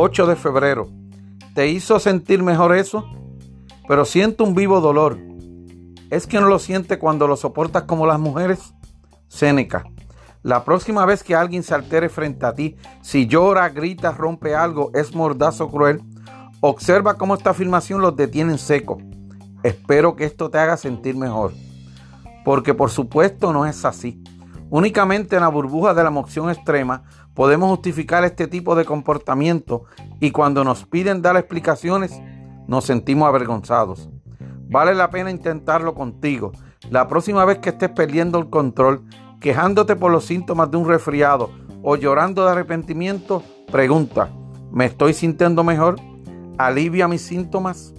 8 de febrero. ¿Te hizo sentir mejor eso? Pero siento un vivo dolor. ¿Es que no lo siente cuando lo soportas como las mujeres? Séneca. La próxima vez que alguien se altere frente a ti, si llora, grita, rompe algo, es mordazo cruel, observa cómo esta afirmación los detiene en seco. Espero que esto te haga sentir mejor. Porque por supuesto no es así. Únicamente en la burbuja de la emoción extrema podemos justificar este tipo de comportamiento y cuando nos piden dar explicaciones nos sentimos avergonzados. Vale la pena intentarlo contigo. La próxima vez que estés perdiendo el control, quejándote por los síntomas de un resfriado o llorando de arrepentimiento, pregunta, ¿me estoy sintiendo mejor? ¿Alivia mis síntomas?